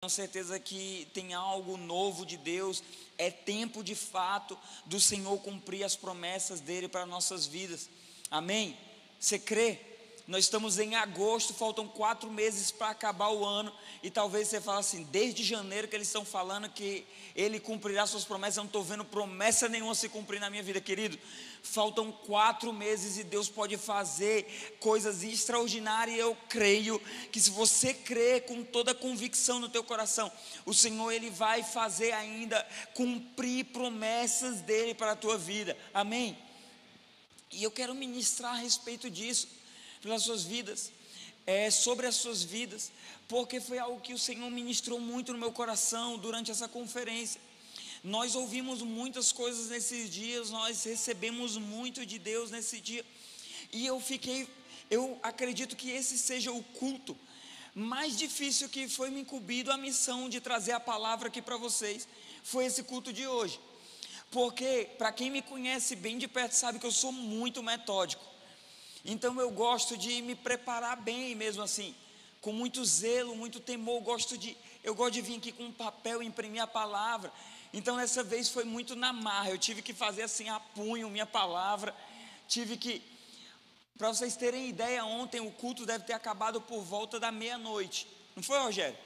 tenho certeza que tem algo novo de Deus, é tempo de fato do Senhor cumprir as promessas dele para nossas vidas. Amém? Você crê? Nós estamos em agosto, faltam quatro meses para acabar o ano, e talvez você fale assim: desde janeiro que eles estão falando que ele cumprirá suas promessas, eu não estou vendo promessa nenhuma se cumprir na minha vida, querido. Faltam quatro meses e Deus pode fazer coisas extraordinárias. Eu creio que se você crer com toda convicção no teu coração, o Senhor ele vai fazer ainda cumprir promessas dele para a tua vida. Amém? E eu quero ministrar a respeito disso pelas suas vidas, é, sobre as suas vidas, porque foi algo que o Senhor ministrou muito no meu coração durante essa conferência. Nós ouvimos muitas coisas nesses dias, nós recebemos muito de Deus nesse dia, e eu fiquei, eu acredito que esse seja o culto mais difícil que foi me incumbido a missão de trazer a palavra aqui para vocês, foi esse culto de hoje. Porque, para quem me conhece bem de perto, sabe que eu sou muito metódico. Então eu gosto de me preparar bem mesmo assim, com muito zelo, muito temor, eu gosto de eu gosto de vir aqui com um papel e imprimir a palavra. Então dessa vez foi muito na marra, eu tive que fazer assim a punho minha palavra, tive que para vocês terem ideia, ontem o culto deve ter acabado por volta da meia-noite. Não foi, Rogério?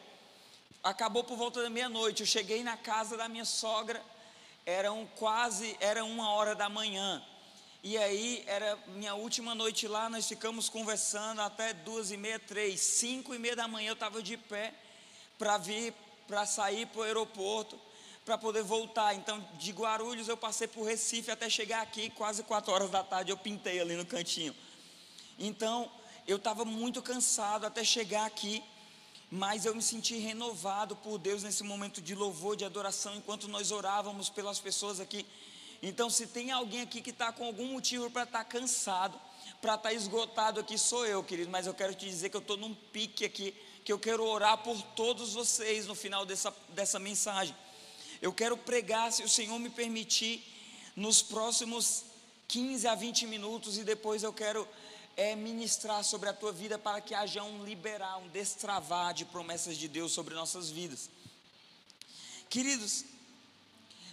Acabou por volta da meia-noite. Eu cheguei na casa da minha sogra, eram quase, era uma hora da manhã. E aí era minha última noite lá, nós ficamos conversando até duas e meia, três, cinco e meia da manhã eu estava de pé para vir, para sair para o aeroporto, para poder voltar. Então de Guarulhos eu passei por Recife até chegar aqui, quase quatro horas da tarde eu pintei ali no cantinho. Então eu estava muito cansado até chegar aqui, mas eu me senti renovado por Deus nesse momento de louvor, de adoração, enquanto nós orávamos pelas pessoas aqui então, se tem alguém aqui que está com algum motivo para estar tá cansado, para estar tá esgotado aqui, sou eu, querido. Mas eu quero te dizer que eu estou num pique aqui, que eu quero orar por todos vocês no final dessa, dessa mensagem. Eu quero pregar, se o Senhor me permitir, nos próximos 15 a 20 minutos, e depois eu quero é, ministrar sobre a tua vida para que haja um liberar, um destravar de promessas de Deus sobre nossas vidas. Queridos,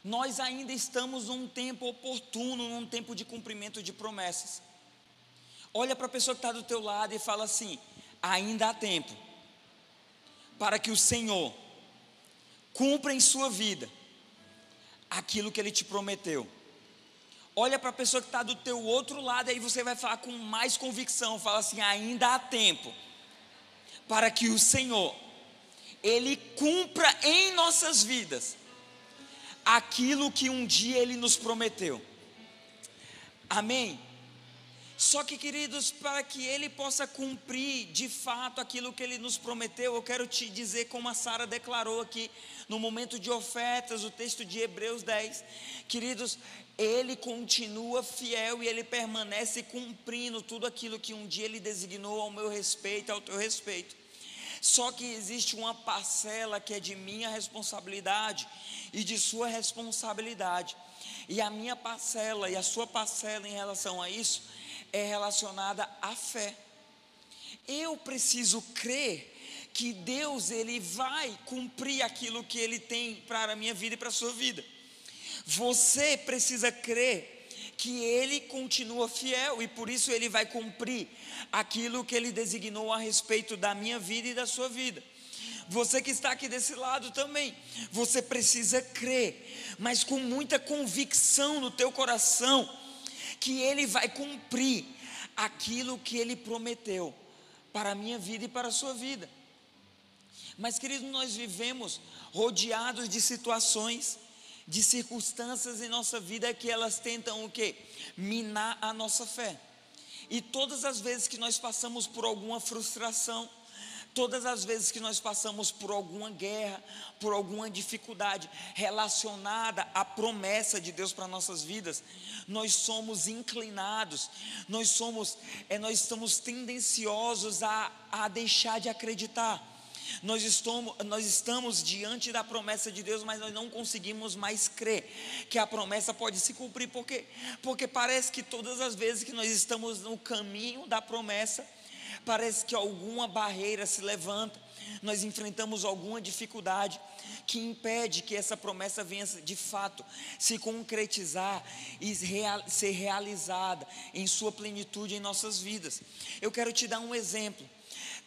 nós ainda estamos num tempo oportuno, num tempo de cumprimento de promessas. Olha para a pessoa que está do teu lado e fala assim: ainda há tempo para que o Senhor cumpra em sua vida aquilo que Ele te prometeu. Olha para a pessoa que está do teu outro lado e aí você vai falar com mais convicção, fala assim: ainda há tempo para que o Senhor Ele cumpra em nossas vidas aquilo que um dia Ele nos prometeu. Amém? Só que, queridos, para que Ele possa cumprir de fato aquilo que Ele nos prometeu, eu quero te dizer, como a Sara declarou aqui, no momento de ofertas, o texto de Hebreus 10, queridos, Ele continua fiel e Ele permanece cumprindo tudo aquilo que um dia Ele designou ao meu respeito, ao teu respeito. Só que existe uma parcela que é de minha responsabilidade e de sua responsabilidade. E a minha parcela e a sua parcela em relação a isso é relacionada à fé. Eu preciso crer que Deus ele vai cumprir aquilo que ele tem para a minha vida e para a sua vida. Você precisa crer que ele continua fiel e por isso ele vai cumprir aquilo que ele designou a respeito da minha vida e da sua vida. Você que está aqui desse lado também, você precisa crer, mas com muita convicção no teu coração que ele vai cumprir aquilo que ele prometeu para a minha vida e para a sua vida. Mas, querido, nós vivemos rodeados de situações de circunstâncias em nossa vida que elas tentam o quê? Minar a nossa fé. E todas as vezes que nós passamos por alguma frustração, todas as vezes que nós passamos por alguma guerra, por alguma dificuldade relacionada à promessa de Deus para nossas vidas, nós somos inclinados, nós somos, é, nós estamos tendenciosos a, a deixar de acreditar. Nós estamos, nós estamos diante da promessa de Deus, mas nós não conseguimos mais crer que a promessa pode se cumprir, porque, porque parece que todas as vezes que nós estamos no caminho da promessa, parece que alguma barreira se levanta, nós enfrentamos alguma dificuldade que impede que essa promessa venha de fato se concretizar e real, ser realizada em sua plenitude em nossas vidas. Eu quero te dar um exemplo.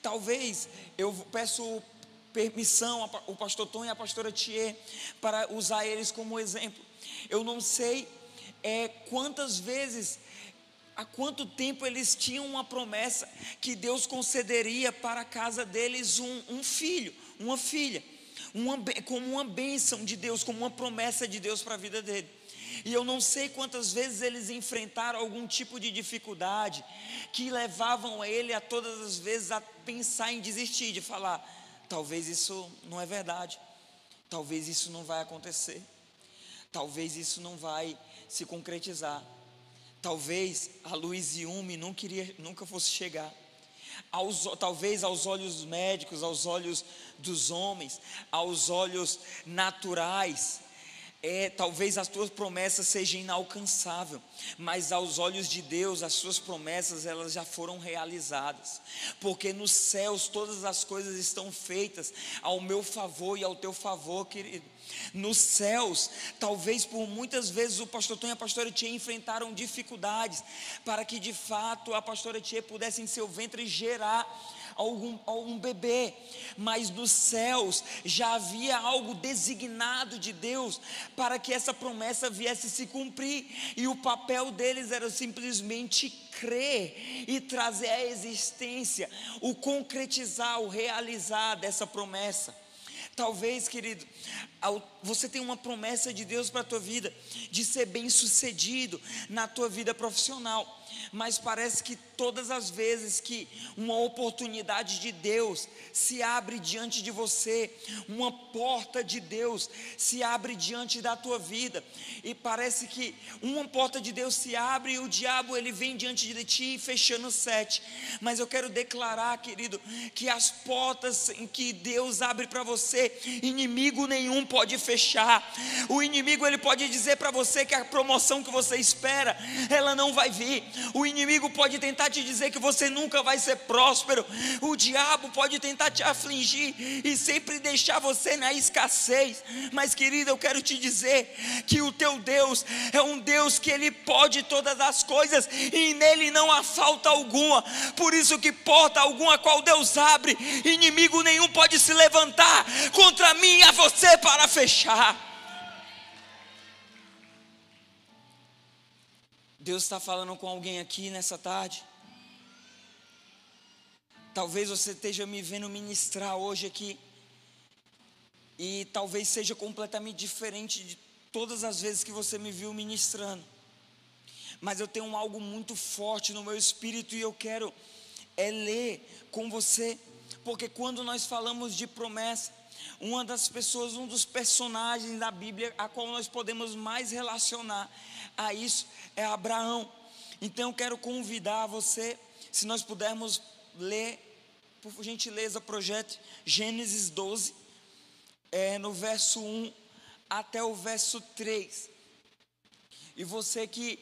Talvez eu peço permissão ao pastor Tom e à pastora Thier para usar eles como exemplo. Eu não sei é, quantas vezes há quanto tempo eles tinham uma promessa que Deus concederia para a casa deles um, um filho, uma filha, uma, como uma bênção de Deus, como uma promessa de Deus para a vida dele. E eu não sei quantas vezes eles enfrentaram algum tipo de dificuldade que levavam ele a todas as vezes a pensar em desistir, de falar: talvez isso não é verdade, talvez isso não vai acontecer, talvez isso não vai se concretizar. Talvez a Luiz Yume nunca, iria, nunca fosse chegar. Aos, talvez aos olhos médicos, aos olhos dos homens, aos olhos naturais, é, talvez as tuas promessas sejam inalcançáveis, mas aos olhos de Deus as suas promessas elas já foram realizadas, porque nos céus todas as coisas estão feitas ao meu favor e ao teu favor, querido. Nos céus, talvez por muitas vezes o pastor Tom e a pastora Tia enfrentaram dificuldades para que de fato a pastora Tia pudesse em seu ventre gerar algum, algum bebê, mas nos céus já havia algo designado de Deus para que essa promessa viesse se cumprir, e o papel deles era simplesmente crer e trazer à existência, o concretizar, o realizar dessa promessa. Talvez, querido, você tem uma promessa de Deus para a tua vida, de ser bem sucedido na tua vida profissional mas parece que todas as vezes que uma oportunidade de Deus se abre diante de você, uma porta de Deus se abre diante da tua vida, e parece que uma porta de Deus se abre e o diabo ele vem diante de ti fechando sete. Mas eu quero declarar, querido, que as portas em que Deus abre para você, inimigo nenhum pode fechar. O inimigo ele pode dizer para você que a promoção que você espera, ela não vai vir. O inimigo pode tentar te dizer que você nunca vai ser próspero. O diabo pode tentar te afligir e sempre deixar você na escassez. Mas, querida, eu quero te dizer que o teu Deus é um Deus que ele pode todas as coisas e nele não há falta alguma. Por isso que porta alguma qual Deus abre, inimigo nenhum pode se levantar contra mim e a você para fechar. Deus está falando com alguém aqui nessa tarde. Talvez você esteja me vendo ministrar hoje aqui. E talvez seja completamente diferente de todas as vezes que você me viu ministrando. Mas eu tenho algo muito forte no meu espírito e eu quero é ler com você, porque quando nós falamos de promessa, uma das pessoas, um dos personagens da Bíblia a qual nós podemos mais relacionar a isso é Abraão. Então eu quero convidar você, se nós pudermos ler, por gentileza, projeto Gênesis 12, é, no verso 1 até o verso 3. E você que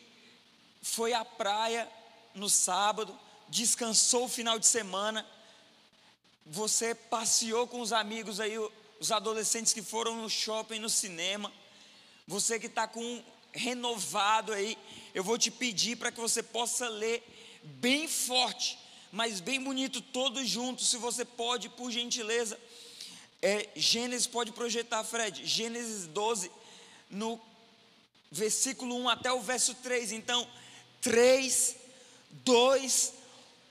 foi à praia no sábado, descansou o final de semana, você passeou com os amigos aí, os adolescentes que foram no shopping, no cinema, você que está com renovado aí, eu vou te pedir para que você possa ler bem forte, mas bem bonito, todos juntos, se você pode, por gentileza. É, Gênesis pode projetar, Fred, Gênesis 12, no versículo 1 até o verso 3. Então, 3, 2,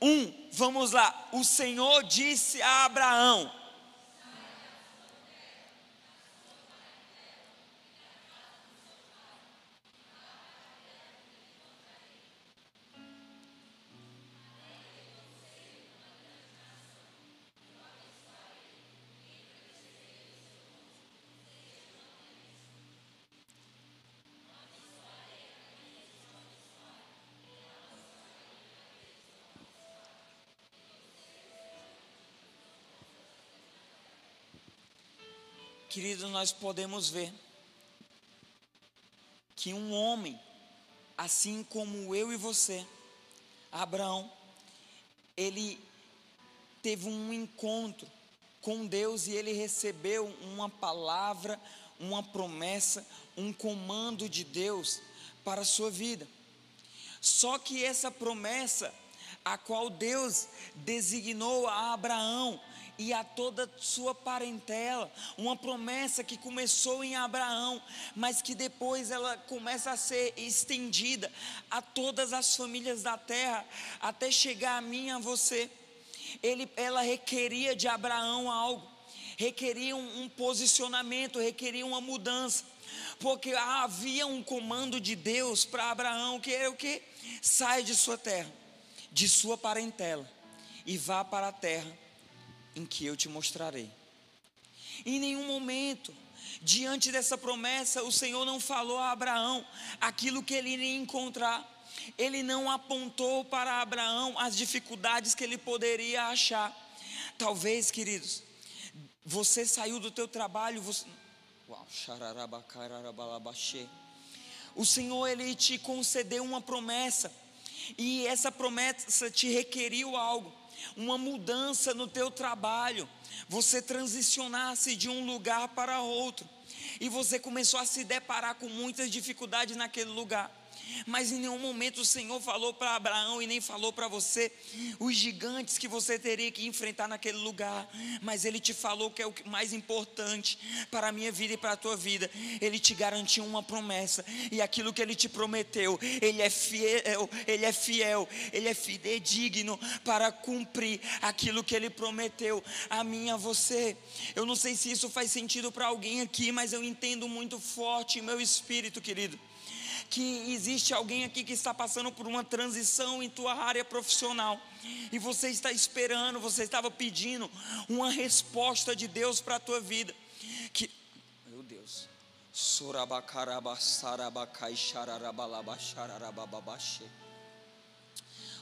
1. Vamos lá. O Senhor disse a Abraão: Querido, nós podemos ver que um homem, assim como eu e você, Abraão, ele teve um encontro com Deus e ele recebeu uma palavra, uma promessa, um comando de Deus para a sua vida. Só que essa promessa, a qual Deus designou a Abraão e a toda sua parentela, uma promessa que começou em Abraão, mas que depois ela começa a ser estendida a todas as famílias da terra, até chegar a mim a você. Ele, ela requeria de Abraão algo, requeria um, um posicionamento, requeria uma mudança, porque havia um comando de Deus para Abraão, que era o que? Sai de sua terra, de sua parentela, e vá para a terra em que eu te mostrarei. Em nenhum momento, diante dessa promessa, o Senhor não falou a Abraão aquilo que ele iria encontrar. Ele não apontou para Abraão as dificuldades que ele poderia achar. Talvez, queridos, você saiu do teu trabalho, você... Uau, o Senhor ele te concedeu uma promessa e essa promessa te requeriu algo uma mudança no teu trabalho, você transicionasse de um lugar para outro, e você começou a se deparar com muitas dificuldades naquele lugar mas em nenhum momento o Senhor falou para Abraão e nem falou para você os gigantes que você teria que enfrentar naquele lugar, mas Ele te falou que é o mais importante para a minha vida e para a tua vida. Ele te garantiu uma promessa e aquilo que Ele te prometeu, Ele é fiel, Ele é fiel, Ele é fidedigno para cumprir aquilo que Ele prometeu a mim e a você. Eu não sei se isso faz sentido para alguém aqui, mas eu entendo muito forte em meu espírito, querido que existe alguém aqui que está passando por uma transição em tua área profissional e você está esperando, você estava pedindo uma resposta de Deus para a tua vida. Que meu Deus. Sorabacarabassarabacai xararabalabachararabababaxê.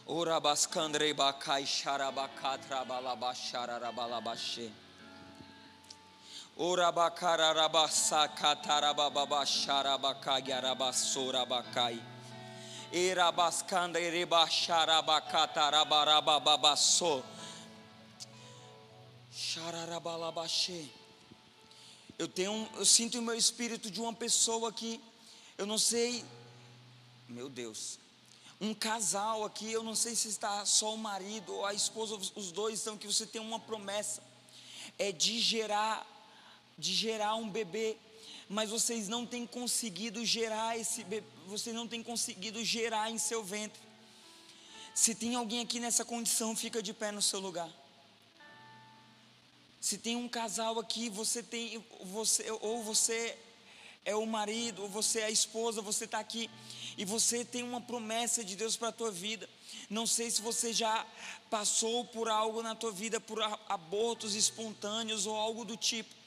Orabascandrei bacai xarabacatrabalabachararabalabachê. Eu tenho, eu sinto em meu espírito de uma pessoa aqui, eu não sei, meu Deus, um casal aqui, eu não sei se está só o marido ou a esposa, os dois estão que você tem uma promessa, é de gerar de gerar um bebê, mas vocês não têm conseguido gerar esse bebê, vocês não têm conseguido gerar em seu ventre. Se tem alguém aqui nessa condição, fica de pé no seu lugar. Se tem um casal aqui, você tem, você, ou você é o marido, ou você é a esposa, você está aqui e você tem uma promessa de Deus para a tua vida. Não sei se você já passou por algo na tua vida, por abortos espontâneos ou algo do tipo.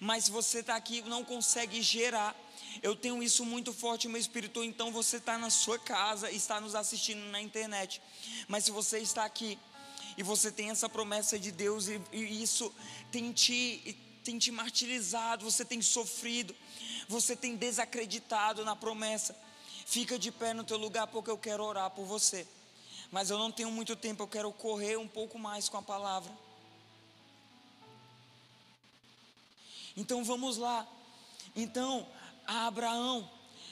Mas você está aqui e não consegue gerar, eu tenho isso muito forte no meu espírito, então você está na sua casa, está nos assistindo na internet. Mas se você está aqui e você tem essa promessa de Deus e, e isso tem te, tem te martirizado, você tem sofrido, você tem desacreditado na promessa, fica de pé no teu lugar porque eu quero orar por você. Mas eu não tenho muito tempo, eu quero correr um pouco mais com a palavra. Então vamos lá. Então, a Abraão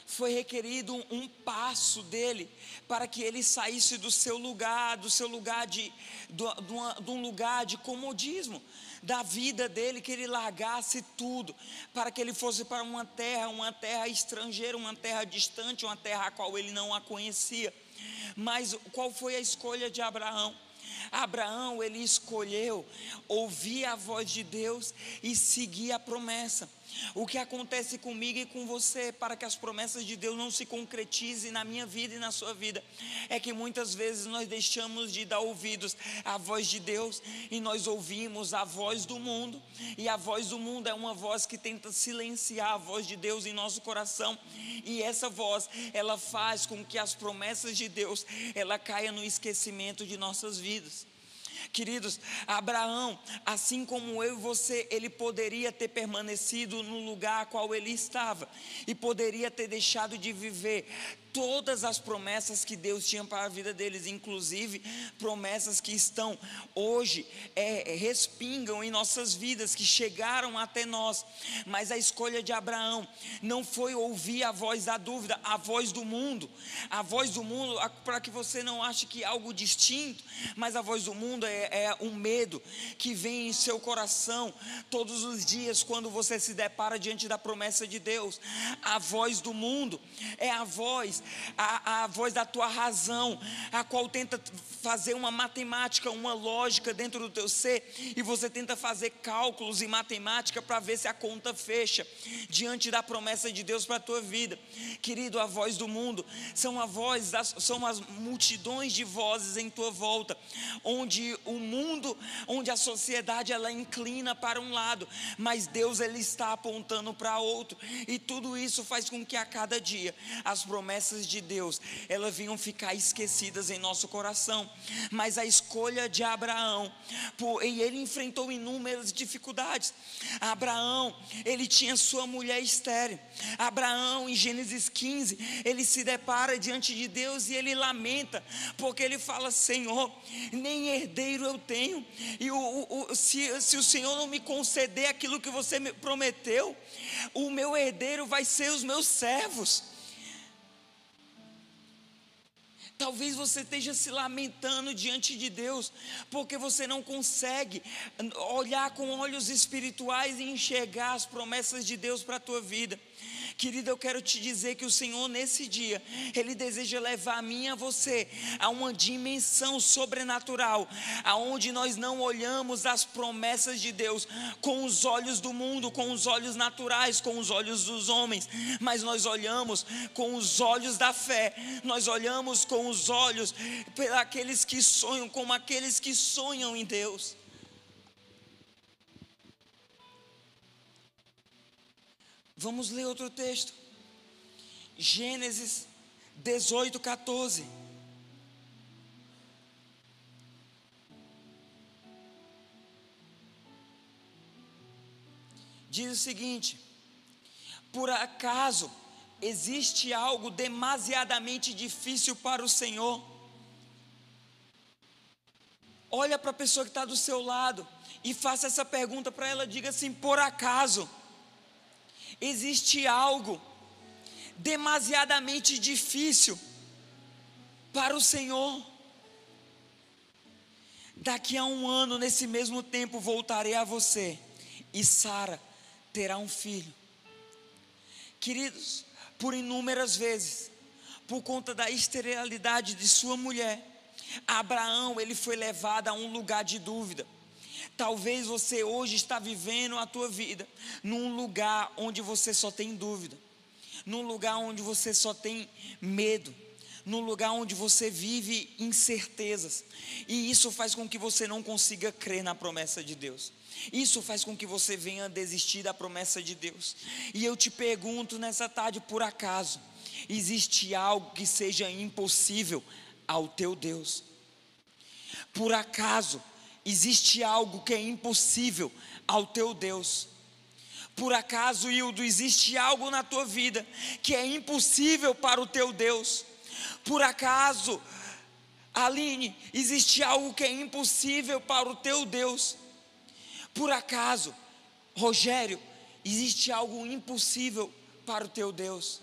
foi requerido um, passo dele para que ele saísse do seu lugar, do seu lugar de, do, do, de um lugar de comodismo, da vida dele, que ele largasse tudo, para que ele fosse para uma terra, uma terra estrangeira, uma terra distante, uma terra a qual ele não a conhecia. Mas qual foi a escolha de Abraão? Abraão, ele escolheu ouvir a voz de Deus e seguir a promessa. O que acontece comigo e com você para que as promessas de Deus não se concretizem na minha vida e na sua vida é que muitas vezes nós deixamos de dar ouvidos à voz de Deus e nós ouvimos a voz do mundo, e a voz do mundo é uma voz que tenta silenciar a voz de Deus em nosso coração, e essa voz, ela faz com que as promessas de Deus ela caia no esquecimento de nossas vidas. Queridos, Abraão, assim como eu e você, ele poderia ter permanecido no lugar qual ele estava e poderia ter deixado de viver todas as promessas que Deus tinha para a vida deles, inclusive promessas que estão hoje, é, respingam em nossas vidas, que chegaram até nós. Mas a escolha de Abraão não foi ouvir a voz da dúvida, a voz do mundo, a voz do mundo, para que você não ache que é algo distinto, mas a voz do mundo é, é um medo que vem em seu coração todos os dias quando você se depara diante da promessa de Deus. A voz do mundo é a voz a, a voz da tua razão, a qual tenta fazer uma matemática, uma lógica dentro do teu ser, e você tenta fazer cálculos e matemática para ver se a conta fecha diante da promessa de Deus para a tua vida. Querido, a voz do mundo são a voz, das, são as multidões de vozes em tua volta, onde o mundo, onde a sociedade ela inclina para um lado, mas Deus ele está apontando para outro, e tudo isso faz com que a cada dia as promessas de Deus, elas vinham ficar esquecidas em nosso coração. Mas a escolha de Abraão, por, e ele enfrentou inúmeras dificuldades. Abraão, ele tinha sua mulher estéreo. Abraão, em Gênesis 15, ele se depara diante de Deus e ele lamenta, porque ele fala: Senhor, nem herdeiro eu tenho, e o, o, se, se o Senhor não me conceder aquilo que você me prometeu, o meu herdeiro vai ser os meus servos. Talvez você esteja se lamentando diante de Deus, porque você não consegue olhar com olhos espirituais e enxergar as promessas de Deus para a tua vida. Querida, eu quero te dizer que o Senhor, nesse dia, Ele deseja levar a mim e a você a uma dimensão sobrenatural, aonde nós não olhamos as promessas de Deus com os olhos do mundo, com os olhos naturais, com os olhos dos homens, mas nós olhamos com os olhos da fé, nós olhamos com os olhos aqueles que sonham, como aqueles que sonham em Deus. Vamos ler outro texto. Gênesis 18, 14. Diz o seguinte: Por acaso existe algo demasiadamente difícil para o Senhor? Olha para a pessoa que está do seu lado e faça essa pergunta para ela. Diga assim: Por acaso existe algo demasiadamente difícil para o Senhor. Daqui a um ano, nesse mesmo tempo, voltarei a você e Sara terá um filho. Queridos, por inúmeras vezes, por conta da esterilidade de sua mulher, Abraão ele foi levado a um lugar de dúvida. Talvez você hoje está vivendo a tua vida num lugar onde você só tem dúvida, num lugar onde você só tem medo, num lugar onde você vive incertezas, e isso faz com que você não consiga crer na promessa de Deus. Isso faz com que você venha desistir da promessa de Deus. E eu te pergunto nessa tarde, por acaso, existe algo que seja impossível ao teu Deus? Por acaso, existe algo que é impossível ao teu Deus. Por acaso, Hildo, existe algo na tua vida que é impossível para o teu Deus? Por acaso, Aline, existe algo que é impossível para o teu Deus? Por acaso, Rogério, existe algo impossível para o teu Deus?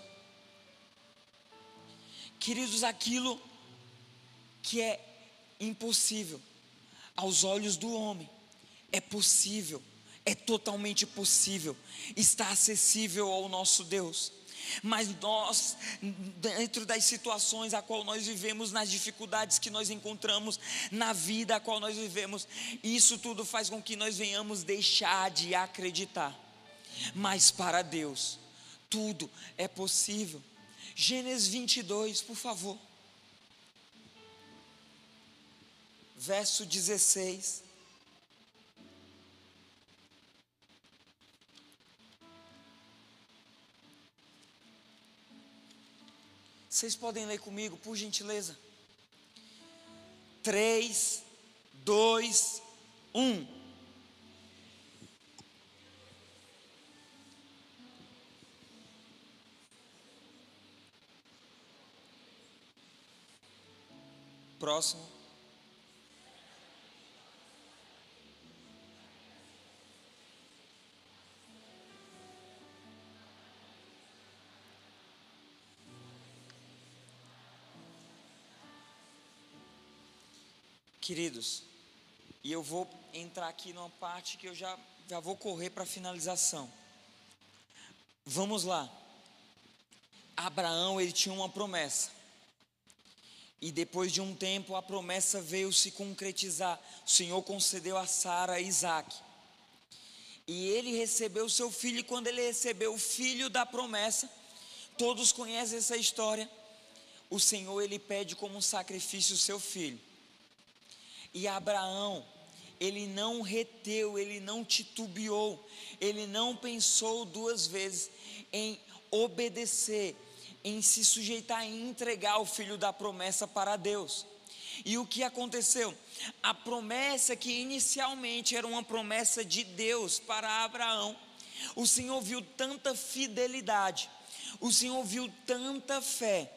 Queridos, aquilo que é impossível aos olhos do homem, é possível, é totalmente possível, está acessível ao nosso Deus. Mas nós, dentro das situações a qual nós vivemos, nas dificuldades que nós encontramos na vida a qual nós vivemos, isso tudo faz com que nós venhamos deixar de acreditar. Mas para Deus, tudo é possível. Gênesis 22, por favor. Verso 16. Vocês podem ler comigo, por gentileza? 3, dois, um. Próximo. Queridos, e eu vou entrar aqui numa parte que eu já, já vou correr para a finalização. Vamos lá. Abraão, ele tinha uma promessa. E depois de um tempo a promessa veio se concretizar. O Senhor concedeu a Sara Isaac. E ele recebeu seu filho, e quando ele recebeu o filho da promessa, todos conhecem essa história. O Senhor ele pede como sacrifício o seu filho. E Abraão, ele não reteu, ele não titubeou, ele não pensou duas vezes em obedecer, em se sujeitar, em entregar o filho da promessa para Deus. E o que aconteceu? A promessa que inicialmente era uma promessa de Deus para Abraão, o Senhor viu tanta fidelidade, o Senhor viu tanta fé,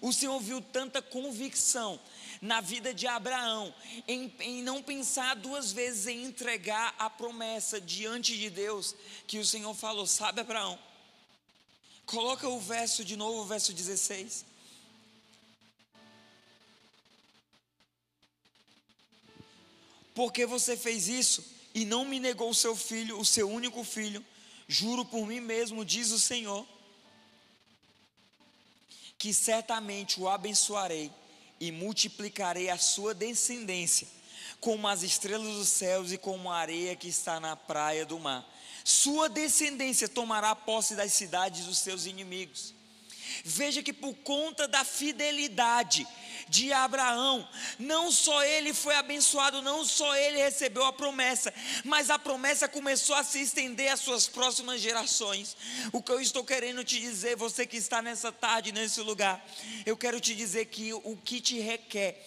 o Senhor viu tanta convicção na vida de Abraão, em, em não pensar duas vezes em entregar a promessa diante de Deus, que o Senhor falou: Sabe, Abraão, coloca o verso de novo, o verso 16. Porque você fez isso e não me negou o seu filho, o seu único filho, juro por mim mesmo, diz o Senhor, que certamente o abençoarei e multiplicarei a sua descendência como as estrelas dos céus e como a areia que está na praia do mar. Sua descendência tomará posse das cidades dos seus inimigos. Veja que por conta da fidelidade de Abraão, não só ele foi abençoado, não só ele recebeu a promessa, mas a promessa começou a se estender às suas próximas gerações. O que eu estou querendo te dizer, você que está nessa tarde, nesse lugar, eu quero te dizer que o que te requer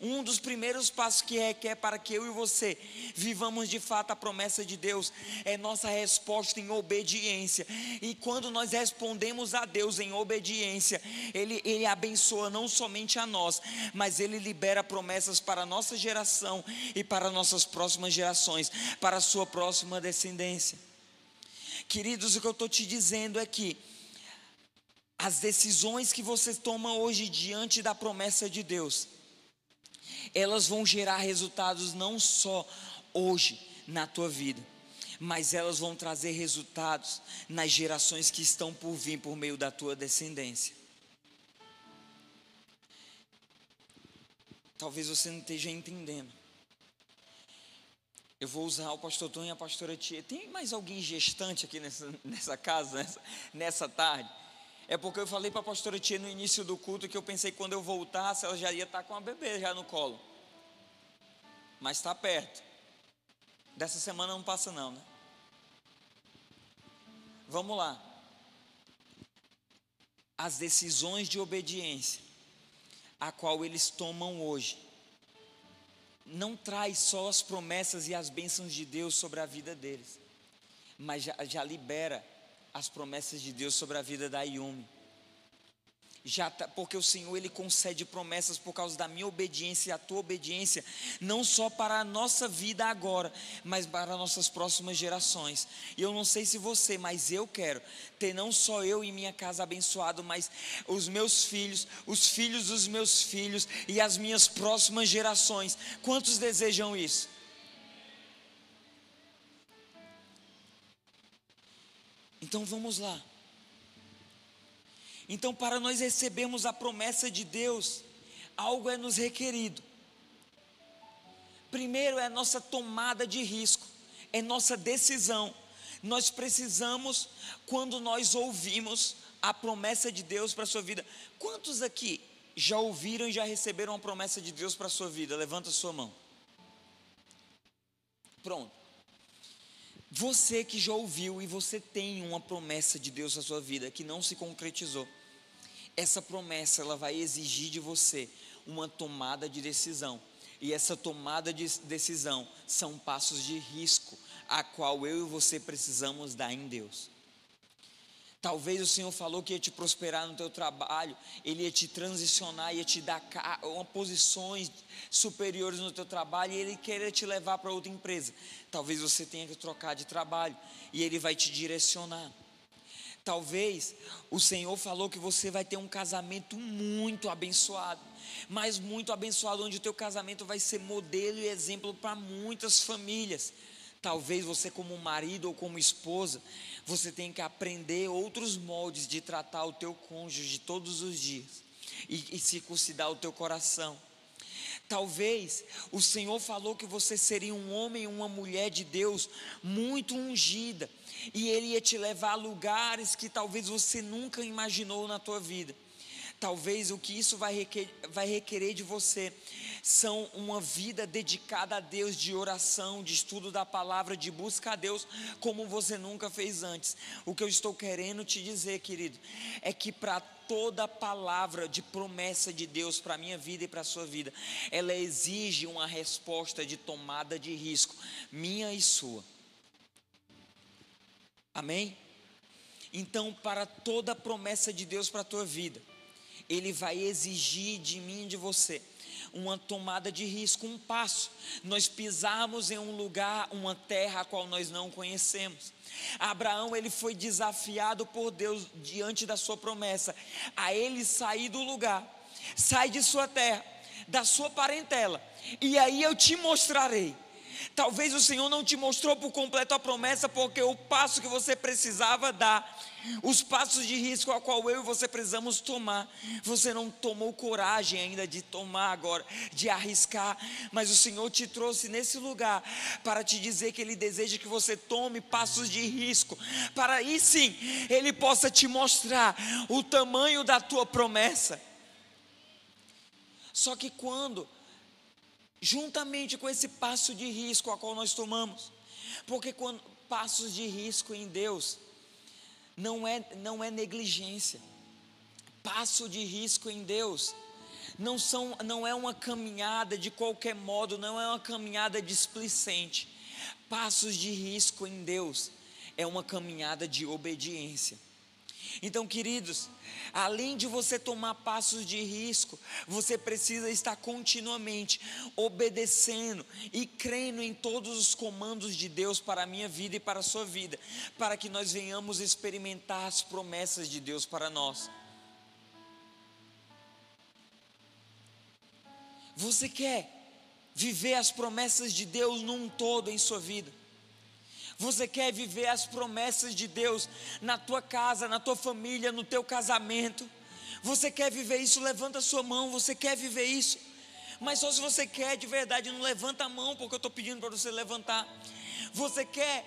um dos primeiros passos que requer para que eu e você vivamos de fato a promessa de Deus é nossa resposta em obediência. E quando nós respondemos a Deus em obediência, Ele, Ele abençoa não somente a nós, mas Ele libera promessas para a nossa geração e para nossas próximas gerações, para a sua próxima descendência. Queridos, o que eu estou te dizendo é que as decisões que você toma hoje diante da promessa de Deus, elas vão gerar resultados não só hoje na tua vida, mas elas vão trazer resultados nas gerações que estão por vir por meio da tua descendência. Talvez você não esteja entendendo. Eu vou usar o pastor Tom e a pastora Tia. Tem mais alguém gestante aqui nessa, nessa casa, nessa, nessa tarde? É porque eu falei para a pastora Tia no início do culto que eu pensei que quando eu voltasse ela já ia estar com a bebê já no colo. Mas está perto. Dessa semana não passa não, né? Vamos lá. As decisões de obediência a qual eles tomam hoje não traz só as promessas e as bênçãos de Deus sobre a vida deles, mas já, já libera as promessas de Deus sobre a vida da Yumi. Já tá, porque o Senhor ele concede promessas por causa da minha obediência e a tua obediência, não só para a nossa vida agora, mas para nossas próximas gerações. E eu não sei se você, mas eu quero ter não só eu e minha casa abençoado, mas os meus filhos, os filhos dos meus filhos e as minhas próximas gerações. Quantos desejam isso? Então vamos lá. Então, para nós recebermos a promessa de Deus, algo é nos requerido. Primeiro é a nossa tomada de risco, é nossa decisão. Nós precisamos, quando nós ouvimos a promessa de Deus para a sua vida, quantos aqui já ouviram e já receberam a promessa de Deus para a sua vida? Levanta a sua mão. Pronto. Você que já ouviu e você tem uma promessa de Deus na sua vida que não se concretizou. Essa promessa ela vai exigir de você uma tomada de decisão. E essa tomada de decisão são passos de risco, a qual eu e você precisamos dar em Deus. Talvez o Senhor falou que ia te prosperar no teu trabalho, Ele ia te transicionar, ia te dar posições superiores no teu trabalho e Ele queria te levar para outra empresa. Talvez você tenha que trocar de trabalho e Ele vai te direcionar. Talvez o Senhor falou que você vai ter um casamento muito abençoado, mas muito abençoado, onde o teu casamento vai ser modelo e exemplo para muitas famílias. Talvez você, como marido ou como esposa, você tenha que aprender outros moldes de tratar o teu cônjuge todos os dias e, e circuncidar o teu coração. Talvez o Senhor falou que você seria um homem e uma mulher de Deus muito ungida, e Ele ia te levar a lugares que talvez você nunca imaginou na tua vida. Talvez o que isso vai requerer, vai requerer de você são uma vida dedicada a Deus, de oração, de estudo da palavra, de busca a Deus, como você nunca fez antes. O que eu estou querendo te dizer, querido, é que para toda palavra de promessa de Deus para a minha vida e para a sua vida, ela exige uma resposta de tomada de risco, minha e sua. Amém? Então, para toda promessa de Deus para a tua vida, Ele vai exigir de mim e de você uma tomada de risco, um passo. Nós pisamos em um lugar, uma terra a qual nós não conhecemos. Abraão ele foi desafiado por Deus diante da sua promessa a ele sair do lugar, sai de sua terra, da sua parentela, e aí eu te mostrarei Talvez o Senhor não te mostrou por completo a promessa, porque o passo que você precisava dar, os passos de risco a qual eu e você precisamos tomar, você não tomou coragem ainda de tomar agora, de arriscar, mas o Senhor te trouxe nesse lugar para te dizer que Ele deseja que você tome passos de risco, para aí sim Ele possa te mostrar o tamanho da tua promessa. Só que quando juntamente com esse passo de risco a qual nós tomamos. Porque quando passos de risco em Deus não é não é negligência. Passo de risco em Deus não são não é uma caminhada de qualquer modo, não é uma caminhada displicente. Passos de risco em Deus é uma caminhada de obediência. Então, queridos, além de você tomar passos de risco, você precisa estar continuamente obedecendo e crendo em todos os comandos de Deus para a minha vida e para a sua vida, para que nós venhamos experimentar as promessas de Deus para nós. Você quer viver as promessas de Deus num todo em sua vida? Você quer viver as promessas de Deus na tua casa, na tua família, no teu casamento? Você quer viver isso? Levanta a sua mão. Você quer viver isso? Mas só se você quer de verdade, não levanta a mão, porque eu estou pedindo para você levantar. Você quer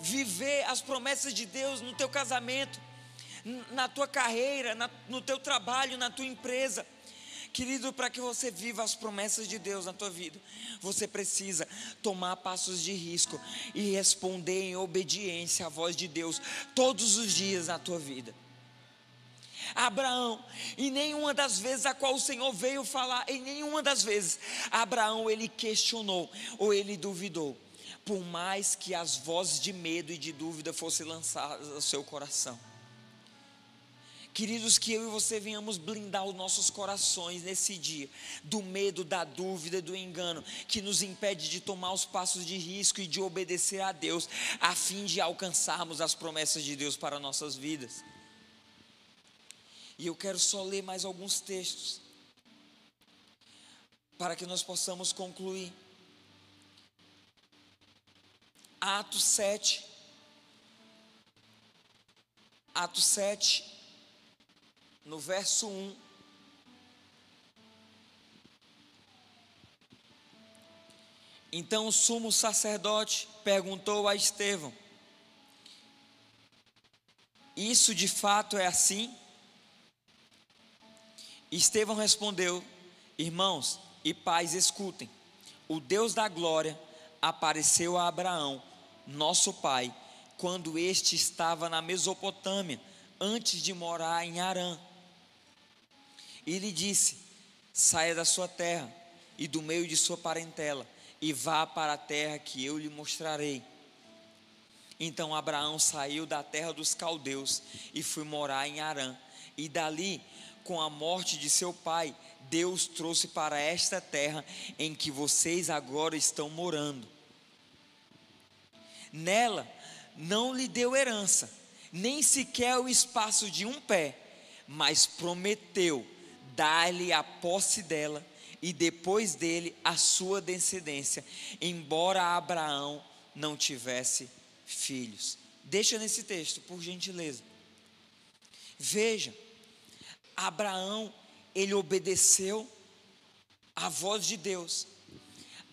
viver as promessas de Deus no teu casamento, na tua carreira, no teu trabalho, na tua empresa? Querido, para que você viva as promessas de Deus na tua vida, você precisa tomar passos de risco e responder em obediência à voz de Deus todos os dias na tua vida. Abraão, em nenhuma das vezes a qual o Senhor veio falar, em nenhuma das vezes, Abraão ele questionou ou ele duvidou, por mais que as vozes de medo e de dúvida fossem lançadas ao seu coração. Queridos, que eu e você venhamos blindar os nossos corações nesse dia, do medo, da dúvida, do engano, que nos impede de tomar os passos de risco e de obedecer a Deus, a fim de alcançarmos as promessas de Deus para nossas vidas. E eu quero só ler mais alguns textos, para que nós possamos concluir. Atos 7. Atos 7, no verso 1. Então o sumo sacerdote perguntou a Estevão: Isso de fato é assim? Estevão respondeu: Irmãos e pais, escutem. O Deus da glória apareceu a Abraão, nosso pai, quando este estava na Mesopotâmia, antes de morar em Arã e lhe disse: Saia da sua terra e do meio de sua parentela, e vá para a terra que eu lhe mostrarei. Então Abraão saiu da terra dos caldeus e foi morar em Arã, e dali, com a morte de seu pai, Deus trouxe para esta terra em que vocês agora estão morando. Nela não lhe deu herança, nem sequer o espaço de um pé, mas prometeu dar-lhe a posse dela e depois dele a sua descendência, embora Abraão não tivesse filhos. Deixa nesse texto, por gentileza. Veja, Abraão, ele obedeceu à voz de Deus.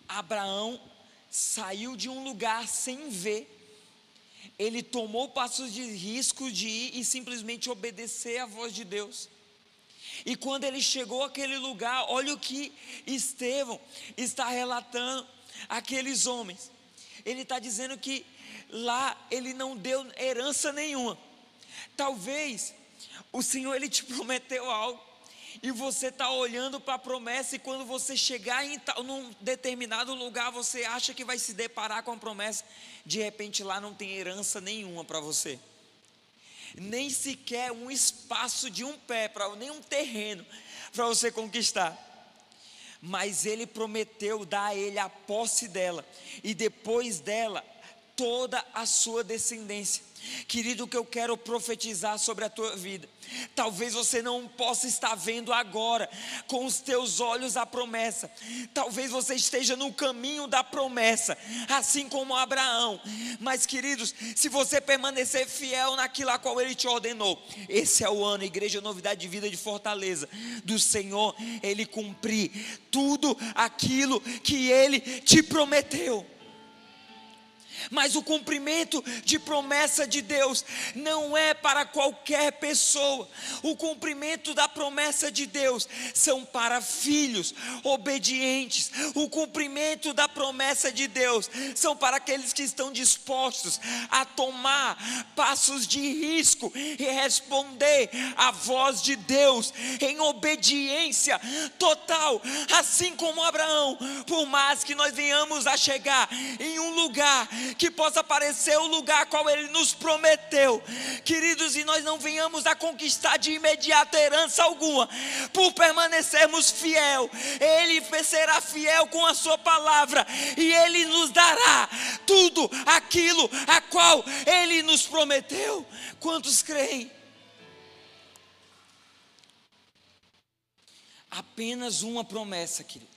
Abraão saiu de um lugar sem ver. Ele tomou passos de risco de ir e simplesmente obedecer à voz de Deus. E quando ele chegou àquele lugar, olha o que Estevão está relatando aqueles homens. Ele está dizendo que lá ele não deu herança nenhuma. Talvez o Senhor ele te prometeu algo e você está olhando para a promessa, e quando você chegar em num determinado lugar, você acha que vai se deparar com a promessa, de repente lá não tem herança nenhuma para você, nem sequer um espaço de um pé, para nem um terreno para você conquistar. Mas ele prometeu dar a ele a posse dela, e depois dela, toda a sua descendência. Querido, o que eu quero profetizar sobre a tua vida. Talvez você não possa estar vendo agora com os teus olhos a promessa. Talvez você esteja no caminho da promessa, assim como Abraão. Mas, queridos, se você permanecer fiel naquilo a qual ele te ordenou, esse é o ano, Igreja Novidade de Vida de Fortaleza, do Senhor, ele cumprir tudo aquilo que ele te prometeu. Mas o cumprimento de promessa de Deus não é para qualquer pessoa. O cumprimento da promessa de Deus são para filhos obedientes. O cumprimento da promessa de Deus são para aqueles que estão dispostos a tomar passos de risco e responder à voz de Deus em obediência total, assim como Abraão. Por mais que nós venhamos a chegar em um lugar que possa parecer o lugar qual Ele nos prometeu, queridos, e nós não venhamos a conquistar de imediato herança alguma, por permanecermos fiel, Ele será fiel com a Sua palavra, e Ele nos dará tudo aquilo a qual Ele nos prometeu. Quantos creem? Apenas uma promessa, querido.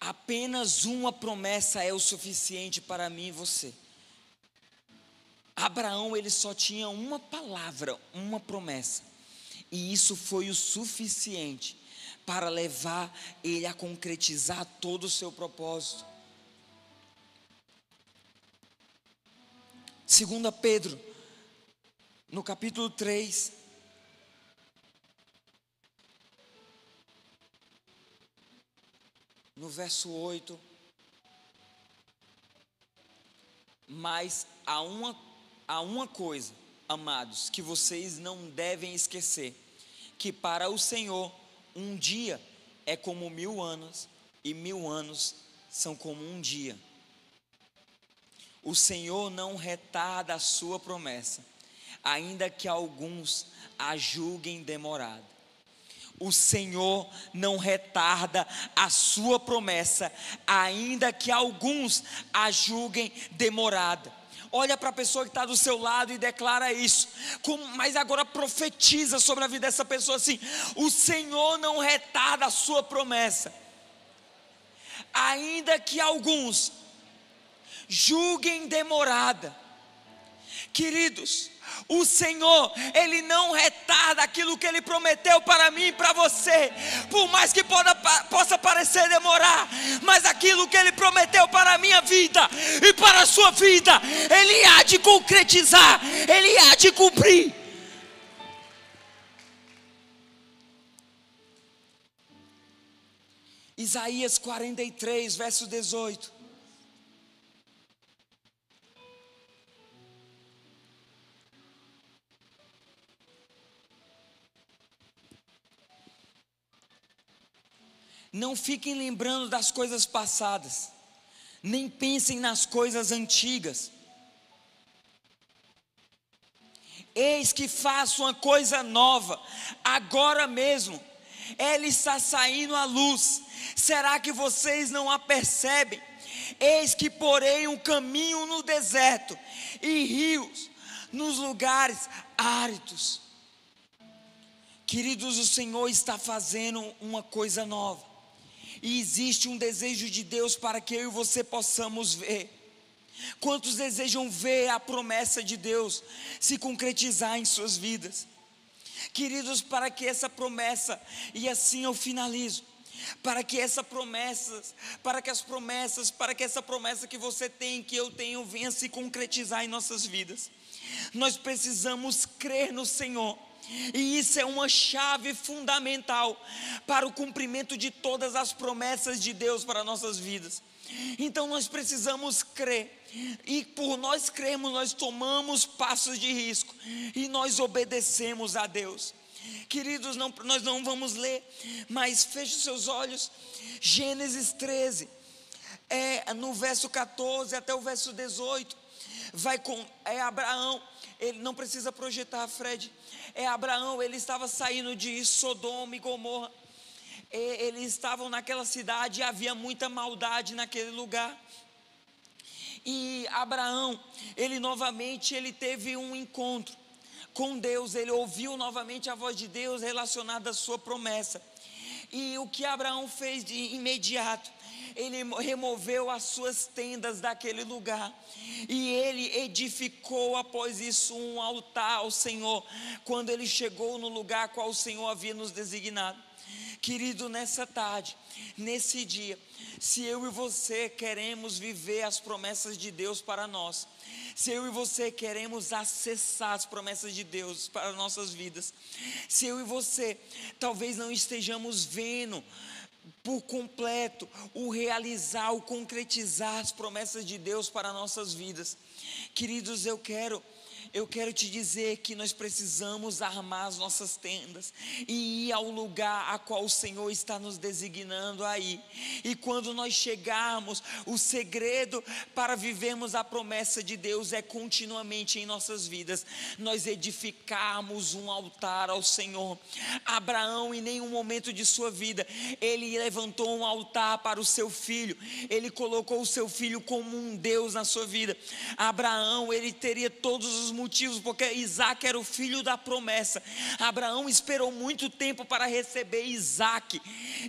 Apenas uma promessa é o suficiente para mim e você. Abraão, ele só tinha uma palavra, uma promessa. E isso foi o suficiente para levar ele a concretizar todo o seu propósito. Segunda Pedro, no capítulo 3, no verso 8. Mas há uma, há uma coisa, amados, que vocês não devem esquecer: que para o Senhor um dia é como mil anos, e mil anos são como um dia. O Senhor não retarda a sua promessa, ainda que alguns a julguem demorada o Senhor não retarda a sua promessa, ainda que alguns a julguem demorada. Olha para a pessoa que está do seu lado e declara isso, mas agora profetiza sobre a vida dessa pessoa assim: o Senhor não retarda a sua promessa, ainda que alguns julguem demorada. Queridos, o Senhor, Ele não retarda aquilo que Ele prometeu para mim e para você, por mais que poda, possa parecer demorar, mas aquilo que Ele prometeu para a minha vida e para a sua vida, Ele há de concretizar, Ele há de cumprir. Isaías 43, verso 18. Não fiquem lembrando das coisas passadas, nem pensem nas coisas antigas. Eis que faço uma coisa nova, agora mesmo, ela está saindo à luz. Será que vocês não a percebem? Eis que porei um caminho no deserto e rios nos lugares áridos. Queridos, o Senhor está fazendo uma coisa nova. E existe um desejo de Deus para que eu e você possamos ver. Quantos desejam ver a promessa de Deus se concretizar em suas vidas? Queridos, para que essa promessa, e assim eu finalizo, para que essa promessa, para que as promessas, para que essa promessa que você tem, que eu tenho, venha se concretizar em nossas vidas. Nós precisamos crer no Senhor. E isso é uma chave fundamental para o cumprimento de todas as promessas de Deus para nossas vidas. Então nós precisamos crer. E por nós cremos, nós tomamos passos de risco e nós obedecemos a Deus. Queridos, não, nós não vamos ler, mas feche seus olhos. Gênesis 13, é, no verso 14 até o verso 18, vai com é Abraão. Ele não precisa projetar, Fred. É Abraão, ele estava saindo de Sodoma e Gomorra eles estavam naquela cidade e havia muita maldade naquele lugar. E Abraão, ele novamente, ele teve um encontro com Deus, ele ouviu novamente a voz de Deus relacionada à sua promessa. E o que Abraão fez de imediato? Ele removeu as suas tendas daquele lugar e ele edificou após isso um altar ao Senhor, quando ele chegou no lugar qual o Senhor havia nos designado. Querido, nessa tarde, nesse dia, se eu e você queremos viver as promessas de Deus para nós, se eu e você queremos acessar as promessas de Deus para nossas vidas, se eu e você talvez não estejamos vendo por completo o realizar, o concretizar as promessas de Deus para nossas vidas, queridos, eu quero eu quero te dizer que nós precisamos armar as nossas tendas e ir ao lugar a qual o Senhor está nos designando aí. E quando nós chegarmos, o segredo para vivermos a promessa de Deus é continuamente em nossas vidas nós edificarmos um altar ao Senhor. Abraão, em nenhum momento de sua vida, ele levantou um altar para o seu filho, ele colocou o seu filho como um Deus na sua vida. Abraão, ele teria todos os motivos porque Isaac era o filho da promessa. Abraão esperou muito tempo para receber Isaac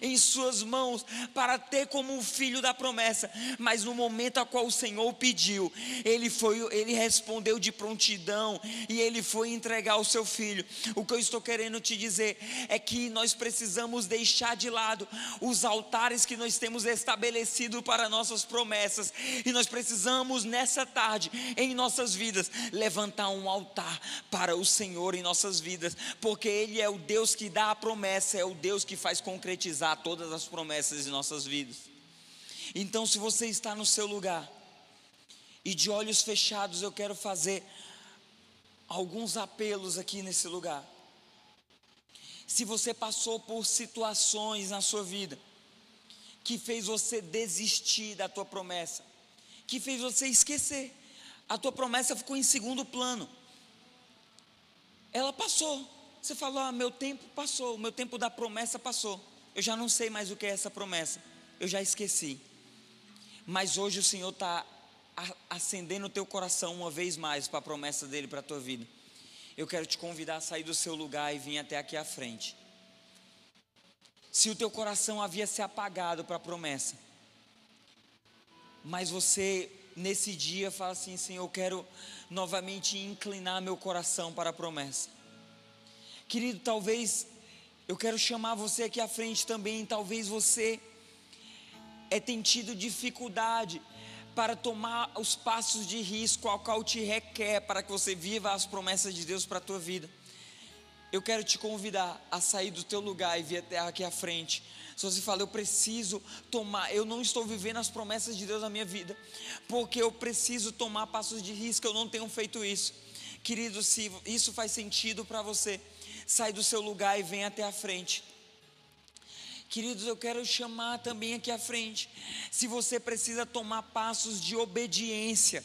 em suas mãos, para ter como filho da promessa, mas no momento a qual o Senhor pediu, ele foi, ele respondeu de prontidão e ele foi entregar o seu filho. O que eu estou querendo te dizer é que nós precisamos deixar de lado os altares que nós temos estabelecido para nossas promessas e nós precisamos nessa tarde em nossas vidas levantar um altar para o Senhor em nossas vidas, porque Ele é o Deus que dá a promessa, é o Deus que faz concretizar todas as promessas em nossas vidas. Então, se você está no seu lugar e de olhos fechados, eu quero fazer alguns apelos aqui nesse lugar. Se você passou por situações na sua vida que fez você desistir da tua promessa, que fez você esquecer, a tua promessa ficou em segundo plano. Ela passou. Você falou: ah, meu tempo passou, o meu tempo da promessa passou. Eu já não sei mais o que é essa promessa. Eu já esqueci. Mas hoje o Senhor está acendendo o teu coração uma vez mais para a promessa dele para a tua vida. Eu quero te convidar a sair do seu lugar e vir até aqui à frente. Se o teu coração havia se apagado para a promessa, mas você nesse dia fala assim: Senhor, eu quero novamente inclinar meu coração para a promessa. Querido, talvez eu quero chamar você aqui à frente também. Talvez você é, tem tido dificuldade para tomar os passos de risco ao qual te requer para que você viva as promessas de Deus para a tua vida. Eu quero te convidar a sair do teu lugar e vir até aqui à frente se você fala, eu preciso tomar, eu não estou vivendo as promessas de Deus na minha vida, porque eu preciso tomar passos de risco, eu não tenho feito isso. Querido, se isso faz sentido para você, sai do seu lugar e vem até a frente. Queridos, eu quero chamar também aqui à frente. Se você precisa tomar passos de obediência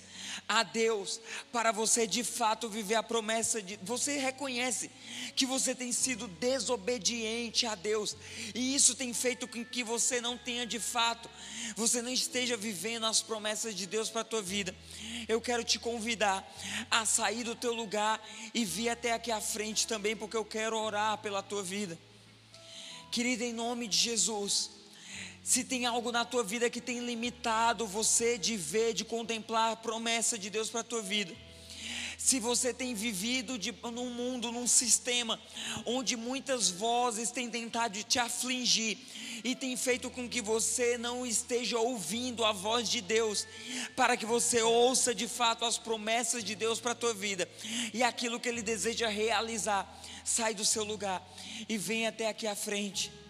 a Deus, para você de fato viver a promessa de. Você reconhece que você tem sido desobediente a Deus, e isso tem feito com que você não tenha de fato, você não esteja vivendo as promessas de Deus para a tua vida. Eu quero te convidar a sair do teu lugar e vir até aqui à frente também, porque eu quero orar pela tua vida. Querida, em nome de Jesus, se tem algo na tua vida que tem limitado você de ver, de contemplar a promessa de Deus para a tua vida, se você tem vivido de, num mundo, num sistema, onde muitas vozes têm tentado te afligir e tem feito com que você não esteja ouvindo a voz de Deus, para que você ouça de fato as promessas de Deus para a tua vida e aquilo que Ele deseja realizar, sai do seu lugar e vem até aqui à frente.